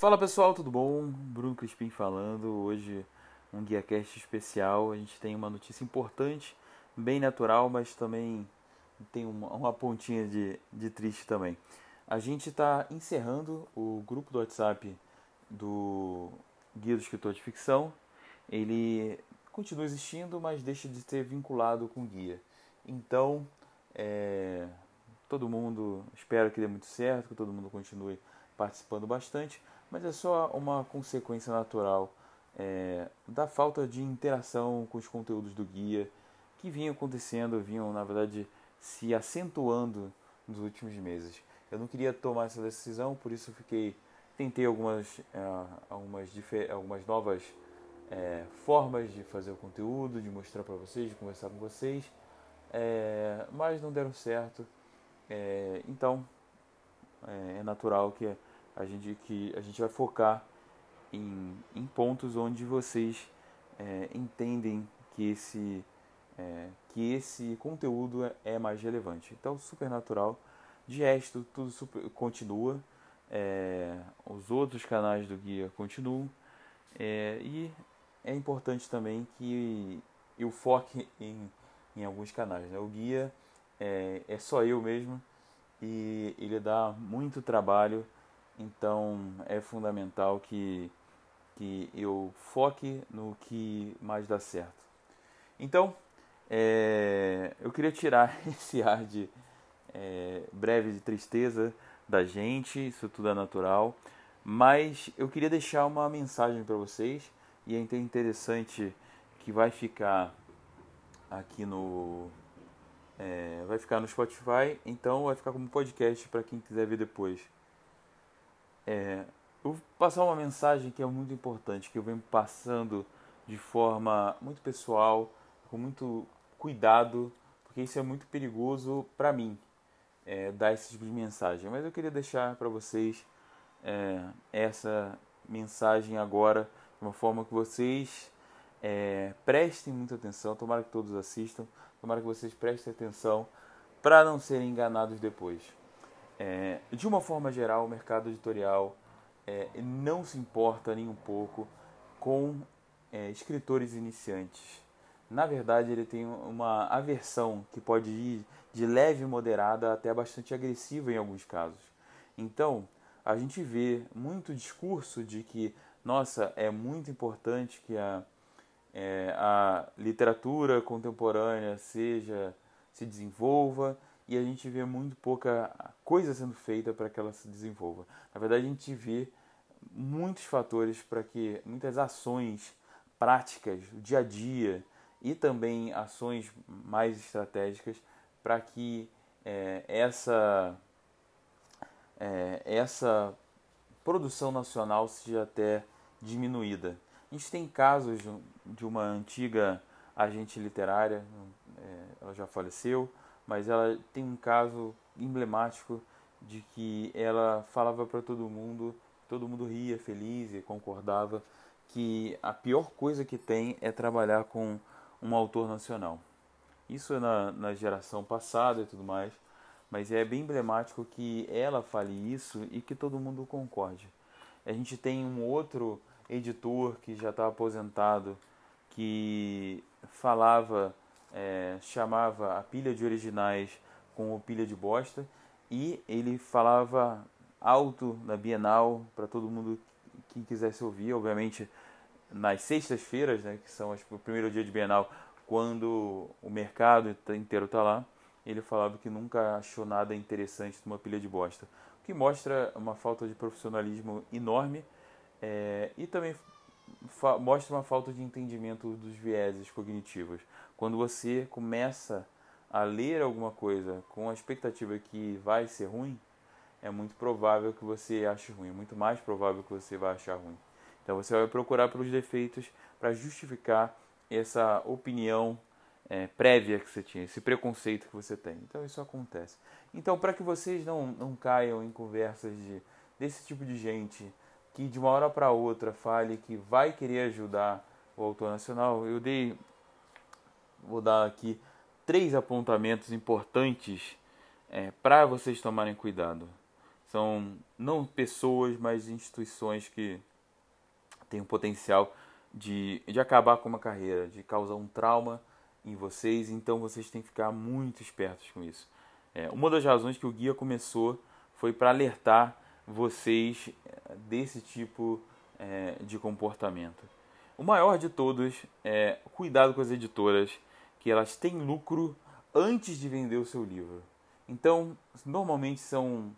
Fala pessoal, tudo bom? Bruno Crispim falando. Hoje um guia cast especial. A gente tem uma notícia importante, bem natural, mas também tem uma, uma pontinha de, de triste também. A gente está encerrando o grupo do WhatsApp do Guia do Escritor de Ficção. Ele continua existindo, mas deixa de ser vinculado com o guia. Então, é, todo mundo, espero que dê muito certo, que todo mundo continue participando bastante mas é só uma consequência natural é, da falta de interação com os conteúdos do guia que vinham acontecendo, vinham na verdade se acentuando nos últimos meses. Eu não queria tomar essa decisão, por isso fiquei tentei algumas é, algumas, algumas novas é, formas de fazer o conteúdo, de mostrar para vocês, de conversar com vocês, é, mas não deram certo. É, então é, é natural que a gente, que a gente vai focar em, em pontos onde vocês é, entendem que esse, é, que esse conteúdo é, é mais relevante. Então, supernatural, de resto, tudo super, continua. É, os outros canais do guia continuam. É, e é importante também que eu foque em, em alguns canais. Né? O guia é, é só eu mesmo e ele dá muito trabalho então é fundamental que, que eu foque no que mais dá certo. Então, é, eu queria tirar esse ar de é, breve de tristeza da gente, isso tudo é natural, mas eu queria deixar uma mensagem para vocês e é interessante que vai ficar aqui no é, vai ficar no Spotify, então vai ficar como podcast para quem quiser ver depois. É, eu vou passar uma mensagem que é muito importante, que eu venho passando de forma muito pessoal, com muito cuidado, porque isso é muito perigoso para mim, é, dar esse tipo de mensagem. Mas eu queria deixar para vocês é, essa mensagem agora, de uma forma que vocês é, prestem muita atenção, tomara que todos assistam, tomara que vocês prestem atenção para não serem enganados depois. É, de uma forma geral, o mercado editorial é, não se importa nem um pouco com é, escritores iniciantes. Na verdade, ele tem uma aversão que pode ir de leve moderada até bastante agressiva em alguns casos. Então, a gente vê muito discurso de que, nossa, é muito importante que a, é, a literatura contemporânea seja se desenvolva e a gente vê muito pouca coisa sendo feita para que ela se desenvolva. Na verdade, a gente vê muitos fatores para que muitas ações práticas, dia a dia e também ações mais estratégicas para que é, essa é, essa produção nacional seja até diminuída. A gente tem casos de uma antiga agente literária, é, ela já faleceu, mas ela tem um caso emblemático de que ela falava para todo mundo, todo mundo ria feliz e concordava que a pior coisa que tem é trabalhar com um autor nacional. Isso é na, na geração passada e tudo mais, mas é bem emblemático que ela fale isso e que todo mundo concorde. A gente tem um outro editor que já está aposentado que falava é, chamava a pilha de originais com pilha de bosta. E ele falava alto na Bienal para todo mundo que quisesse ouvir, obviamente nas sextas-feiras, né, que são o primeiro dia de Bienal, quando o mercado inteiro está lá, ele falava que nunca achou nada interessante numa pilha de bosta, o que mostra uma falta de profissionalismo enorme é, e também mostra uma falta de entendimento dos vieses cognitivos. Quando você começa a ler alguma coisa com a expectativa que vai ser ruim, é muito provável que você ache ruim, muito mais provável que você vai achar ruim. Então você vai procurar pelos defeitos para justificar essa opinião é, prévia que você tinha, esse preconceito que você tem. Então isso acontece. Então para que vocês não, não caiam em conversas de, desse tipo de gente que de uma hora para outra fale que vai querer ajudar o autor nacional, eu dei, vou dar aqui três apontamentos importantes é, para vocês tomarem cuidado. São não pessoas, mas instituições que têm o potencial de, de acabar com uma carreira, de causar um trauma em vocês, então vocês têm que ficar muito espertos com isso. É, uma das razões que o guia começou foi para alertar vocês é, desse tipo é, de comportamento. O maior de todos é cuidado com as editoras, que elas têm lucro antes de vender o seu livro. Então, normalmente são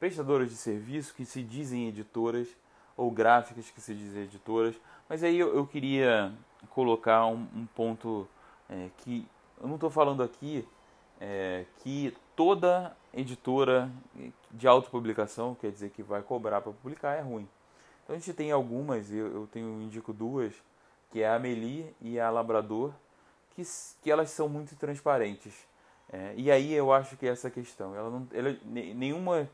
prestadoras de serviço que se dizem editoras ou gráficas que se dizem editoras, mas aí eu, eu queria colocar um, um ponto é, que eu não estou falando aqui é, que toda editora de autopublicação, quer dizer que vai cobrar para publicar, é ruim. Então a gente tem algumas, eu, eu tenho indico duas, que é a Amelie e a Labrador, que, que elas são muito transparentes. É, e aí eu acho que é essa questão, ela não, ela, nenhuma,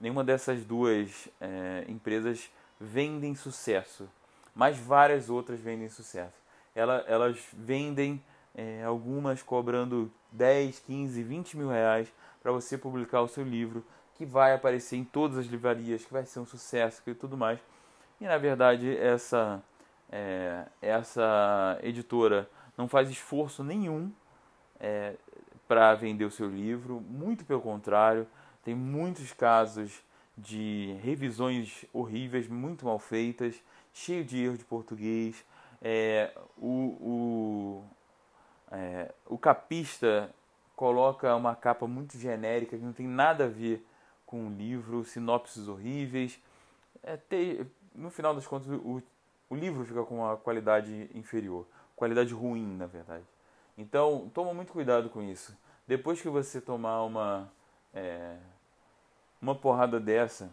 nenhuma dessas duas é, empresas vendem sucesso, mas várias outras vendem sucesso. Ela, elas vendem é, algumas cobrando 10, 15, 20 mil reais para você publicar o seu livro, que vai aparecer em todas as livrarias, que vai ser um sucesso e tudo mais. E na verdade essa, é, essa editora não faz esforço nenhum é, para vender o seu livro, muito pelo contrário, tem muitos casos de revisões horríveis, muito mal feitas, cheio de erro de português. É, o, o, é, o capista coloca uma capa muito genérica que não tem nada a ver com o livro, sinopses horríveis. É, ter, no final das contas, o, o livro fica com uma qualidade inferior, qualidade ruim, na verdade. Então, toma muito cuidado com isso. Depois que você tomar uma é, uma porrada dessa,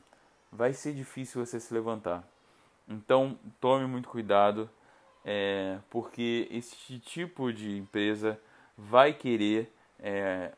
vai ser difícil você se levantar. Então, tome muito cuidado, é, porque esse tipo de empresa vai querer é,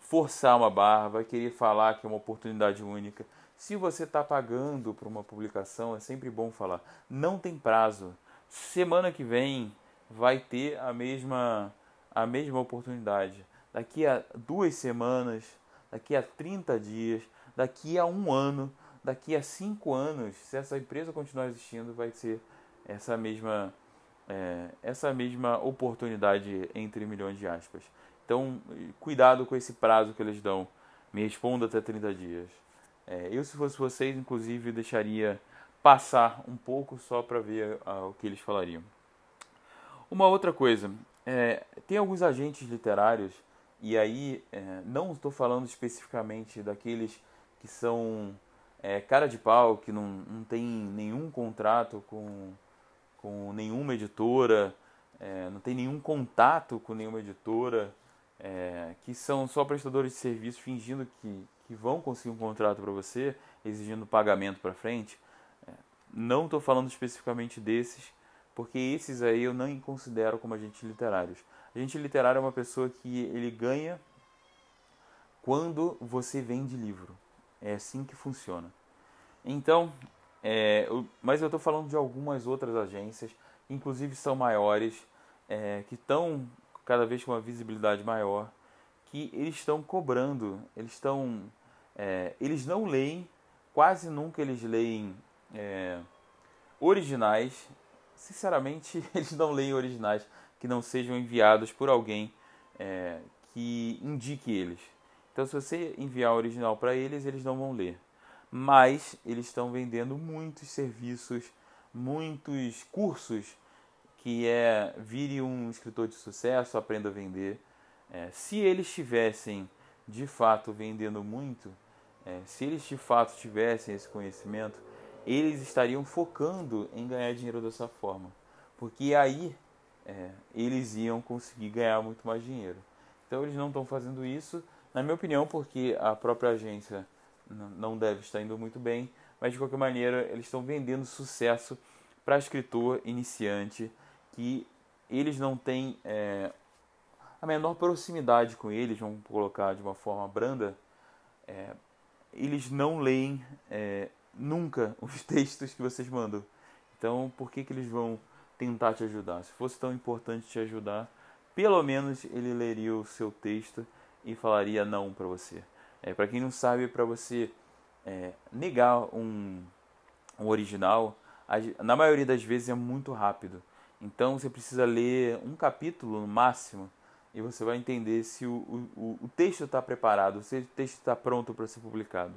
forçar uma barra, vai querer falar que é uma oportunidade única. Se você está pagando por uma publicação, é sempre bom falar. Não tem prazo. Semana que vem vai ter a mesma, a mesma oportunidade. Daqui a duas semanas, daqui a 30 dias, daqui a um ano, daqui a cinco anos, se essa empresa continuar existindo, vai ser essa mesma, é, essa mesma oportunidade entre milhões de aspas. Então, cuidado com esse prazo que eles dão. Me responda até 30 dias. É, eu, se fosse vocês, inclusive, deixaria passar um pouco só para ver uh, o que eles falariam. Uma outra coisa, é, tem alguns agentes literários, e aí é, não estou falando especificamente daqueles que são é, cara de pau, que não, não tem nenhum contrato com, com nenhuma editora, é, não tem nenhum contato com nenhuma editora, é, que são só prestadores de serviço fingindo que, que vão conseguir um contrato para você, exigindo pagamento para frente. É, não estou falando especificamente desses, porque esses aí eu não considero como agentes literários. Agente literário é uma pessoa que ele ganha quando você vende livro. É assim que funciona. Então, é, eu, mas eu estou falando de algumas outras agências, inclusive são maiores, é, que estão cada vez com uma visibilidade maior, que eles estão cobrando, eles estão, é, eles não leem, quase nunca eles leem é, originais. Sinceramente, eles não leem originais que não sejam enviados por alguém é, que indique eles. Então, se você enviar original para eles, eles não vão ler. Mas eles estão vendendo muitos serviços, muitos cursos que é vire um escritor de sucesso, aprenda a vender. É, se eles estivessem de fato vendendo muito, é, se eles de fato tivessem esse conhecimento, eles estariam focando em ganhar dinheiro dessa forma, porque aí é, eles iam conseguir ganhar muito mais dinheiro. Então eles não estão fazendo isso, na minha opinião, porque a própria agência não deve estar indo muito bem, mas de qualquer maneira eles estão vendendo sucesso para escritor iniciante que eles não têm é, a menor proximidade com eles, vamos colocar de uma forma branda, é, eles não leem é, nunca os textos que vocês mandam. Então, por que, que eles vão tentar te ajudar? Se fosse tão importante te ajudar, pelo menos ele leria o seu texto e falaria não para você. É, para quem não sabe, para você é, negar um, um original, na maioria das vezes é muito rápido. Então você precisa ler um capítulo no máximo e você vai entender se o, o, o texto está preparado, se o texto está pronto para ser publicado.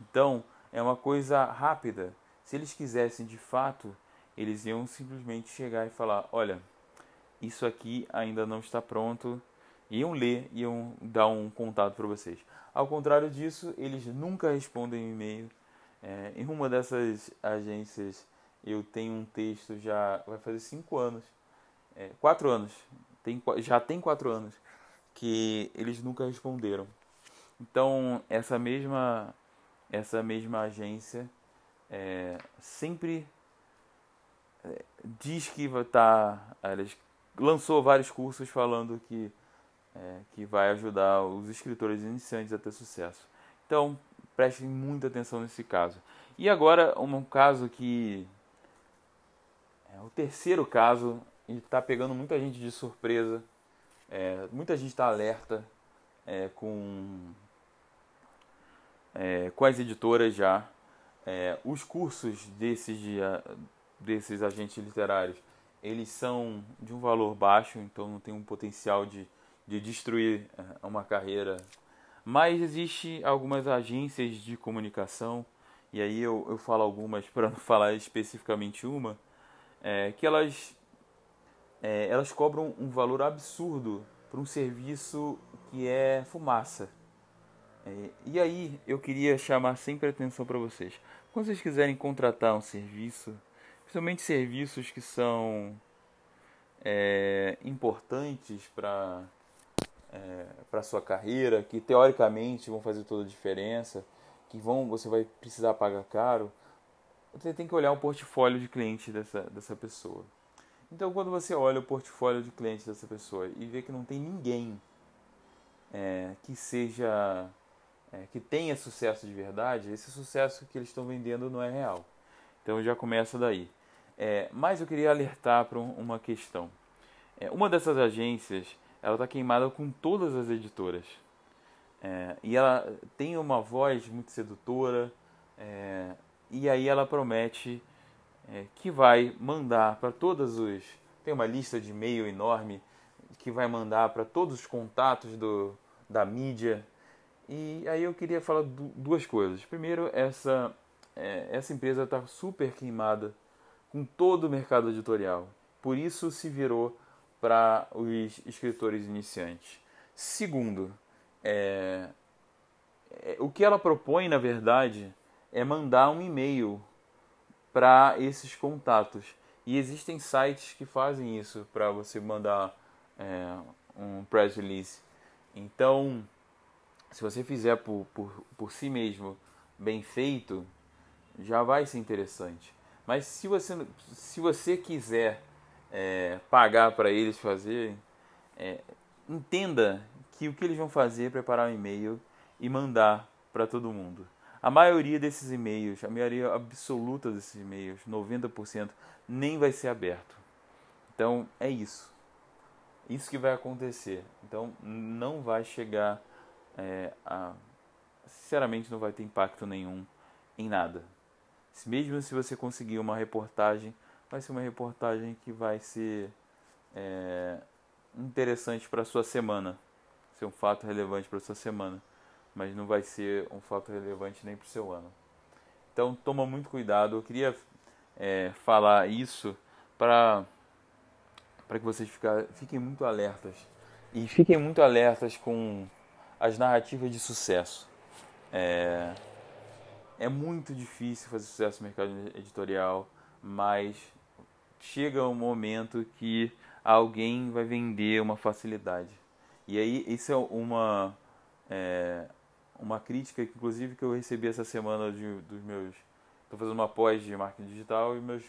Então é uma coisa rápida. Se eles quisessem de fato, eles iam simplesmente chegar e falar: olha, isso aqui ainda não está pronto. Iam ler, iam dar um contato para vocês. Ao contrário disso, eles nunca respondem e-mail. É, em uma dessas agências, eu tenho um texto já vai fazer cinco anos, é, quatro anos, tem, já tem quatro anos que eles nunca responderam. Então essa mesma essa mesma agência é, sempre é, diz que vai estar, tá, lançou vários cursos falando que é, que vai ajudar os escritores iniciantes a ter sucesso. Então prestem muita atenção nesse caso. E agora um caso que é o terceiro caso e está pegando muita gente de surpresa. É, muita gente está alerta é, com, é, com as editoras já. É, os cursos desses, de, desses agentes literários eles são de um valor baixo, então não tem um potencial de, de destruir é, uma carreira. Mas existe algumas agências de comunicação, e aí eu, eu falo algumas para não falar especificamente uma, é, que elas, é, elas cobram um valor absurdo por um serviço que é fumaça. É, e aí eu queria chamar sempre a atenção para vocês. Quando vocês quiserem contratar um serviço, principalmente serviços que são é, importantes para é, para sua carreira, que teoricamente vão fazer toda a diferença, que vão você vai precisar pagar caro, você tem que olhar o portfólio de cliente dessa, dessa pessoa. Então, quando você olha o portfólio de clientes dessa pessoa e vê que não tem ninguém é, que seja é, que tenha sucesso de verdade, esse sucesso que eles estão vendendo não é real. Então já começa daí. É, mas eu queria alertar para uma questão. É, uma dessas agências ela está queimada com todas as editoras. É, e ela tem uma voz muito sedutora, é, e aí ela promete é, que vai mandar para todos os. Tem uma lista de e-mail enorme que vai mandar para todos os contatos do, da mídia. E aí eu queria falar duas coisas. Primeiro, essa, é, essa empresa está super queimada com todo o mercado editorial. Por isso se virou para os escritores iniciantes. Segundo, é, é, o que ela propõe, na verdade, é mandar um e-mail para esses contatos. E existem sites que fazem isso para você mandar é, um press release. Então, se você fizer por, por, por si mesmo bem feito, já vai ser interessante. Mas se você, se você quiser é, pagar para eles fazerem, é, entenda que o que eles vão fazer é preparar um e-mail e mandar para todo mundo. A maioria desses e-mails, a maioria absoluta desses e-mails, 90%, nem vai ser aberto. Então é isso. Isso que vai acontecer. Então não vai chegar é, a. Sinceramente, não vai ter impacto nenhum em nada. Mesmo se você conseguir uma reportagem, vai ser uma reportagem que vai ser é, interessante para sua semana. Ser um fato relevante para sua semana mas não vai ser um fato relevante nem para o seu ano. Então toma muito cuidado. Eu queria é, falar isso para para que vocês ficar, fiquem muito alertas e fiquem muito alertas com as narrativas de sucesso. É, é muito difícil fazer sucesso no mercado editorial, mas chega um momento que alguém vai vender uma facilidade. E aí isso é uma é, uma crítica, inclusive, que eu recebi essa semana de, dos meus. Estou fazendo uma pós de marketing digital e meus,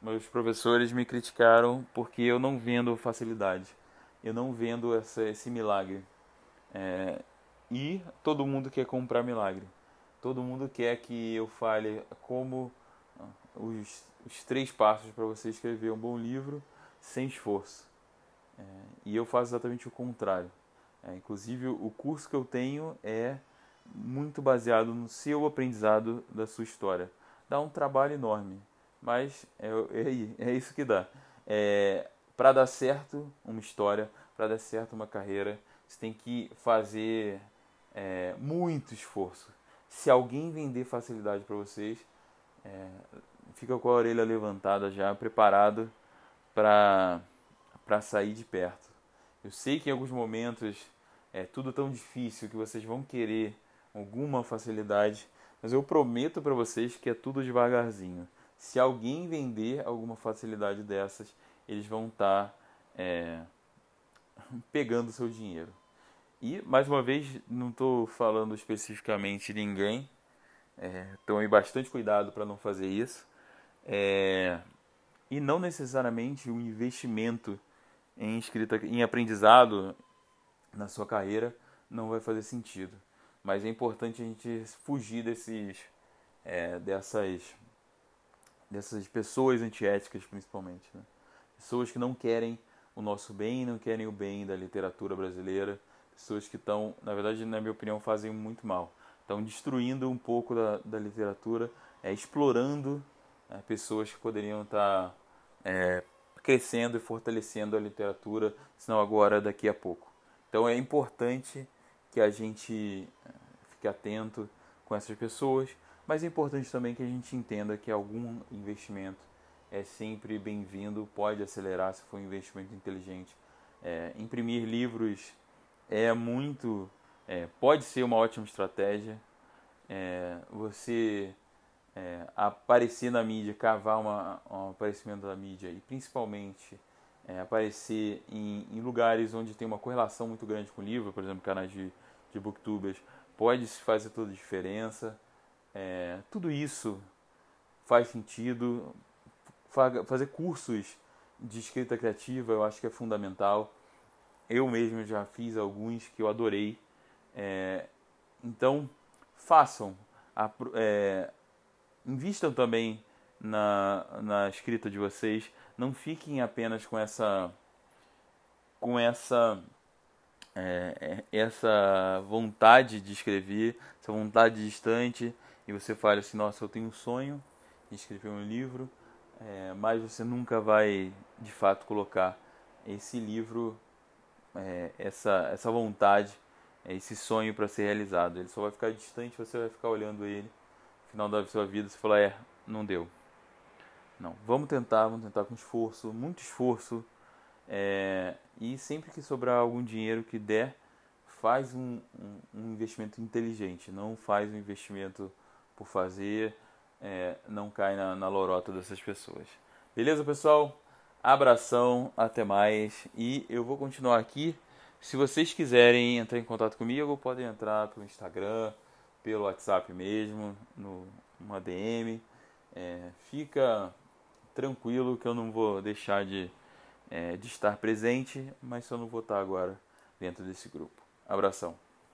meus professores me criticaram porque eu não vendo facilidade. Eu não vendo essa, esse milagre. É, e todo mundo quer comprar milagre. Todo mundo quer que eu fale como ah, os, os três passos para você escrever um bom livro sem esforço. É, e eu faço exatamente o contrário. É, inclusive, o curso que eu tenho é muito baseado no seu aprendizado da sua história. Dá um trabalho enorme, mas é, é, é isso que dá. É, para dar certo uma história, para dar certo uma carreira, você tem que fazer é, muito esforço. Se alguém vender facilidade para vocês, é, fica com a orelha levantada já, preparado para sair de perto. Eu sei que em alguns momentos é tudo tão difícil que vocês vão querer alguma facilidade, mas eu prometo para vocês que é tudo devagarzinho. Se alguém vender alguma facilidade dessas, eles vão estar tá, é, pegando seu dinheiro. E, mais uma vez, não estou falando especificamente de ninguém, é, tome bastante cuidado para não fazer isso. É, e não necessariamente o um investimento em escrita, em aprendizado na sua carreira não vai fazer sentido. Mas é importante a gente fugir desses, é, dessas, dessas pessoas antiéticas, principalmente. Né? Pessoas que não querem o nosso bem, não querem o bem da literatura brasileira. Pessoas que estão, na verdade, na minha opinião, fazem muito mal. Estão destruindo um pouco da, da literatura, é, explorando é, pessoas que poderiam estar tá, é, crescendo e fortalecendo a literatura, senão agora, daqui a pouco. Então é importante que a gente eh, fique atento com essas pessoas, mas é importante também que a gente entenda que algum investimento é sempre bem-vindo, pode acelerar se for um investimento inteligente. É, imprimir livros é muito, é, pode ser uma ótima estratégia. É, você aparecer na mídia, cavar uma, um aparecimento da mídia e principalmente aparecer em, em, lugares onde tem uma correlação muito grande com o livro, por exemplo, canais de, de booktubers, pode fazer toda a diferença. É, tudo isso faz sentido. Fazer cursos de escrita criativa eu acho que é fundamental. Eu mesmo já fiz alguns que eu adorei. É, então, façam. A, é, invistam também na, na escrita de vocês. Não fiquem apenas com essa com essa é, essa vontade de escrever, essa vontade distante, e você fala assim, nossa, eu tenho um sonho de escrever um livro, é, mas você nunca vai de fato colocar esse livro, é, essa, essa vontade, esse sonho para ser realizado. Ele só vai ficar distante, você vai ficar olhando ele, no final da sua vida, você fala, é, não deu. Não, vamos tentar, vamos tentar com esforço, muito esforço. É, e sempre que sobrar algum dinheiro que der, faz um, um, um investimento inteligente. Não faz um investimento por fazer, é, não cai na, na lorota dessas pessoas. Beleza, pessoal? Abração, até mais. E eu vou continuar aqui. Se vocês quiserem entrar em contato comigo, podem entrar pelo Instagram, pelo WhatsApp mesmo, no, uma DM. É, fica tranquilo que eu não vou deixar de, é, de estar presente, mas só não vou estar agora dentro desse grupo. Abração.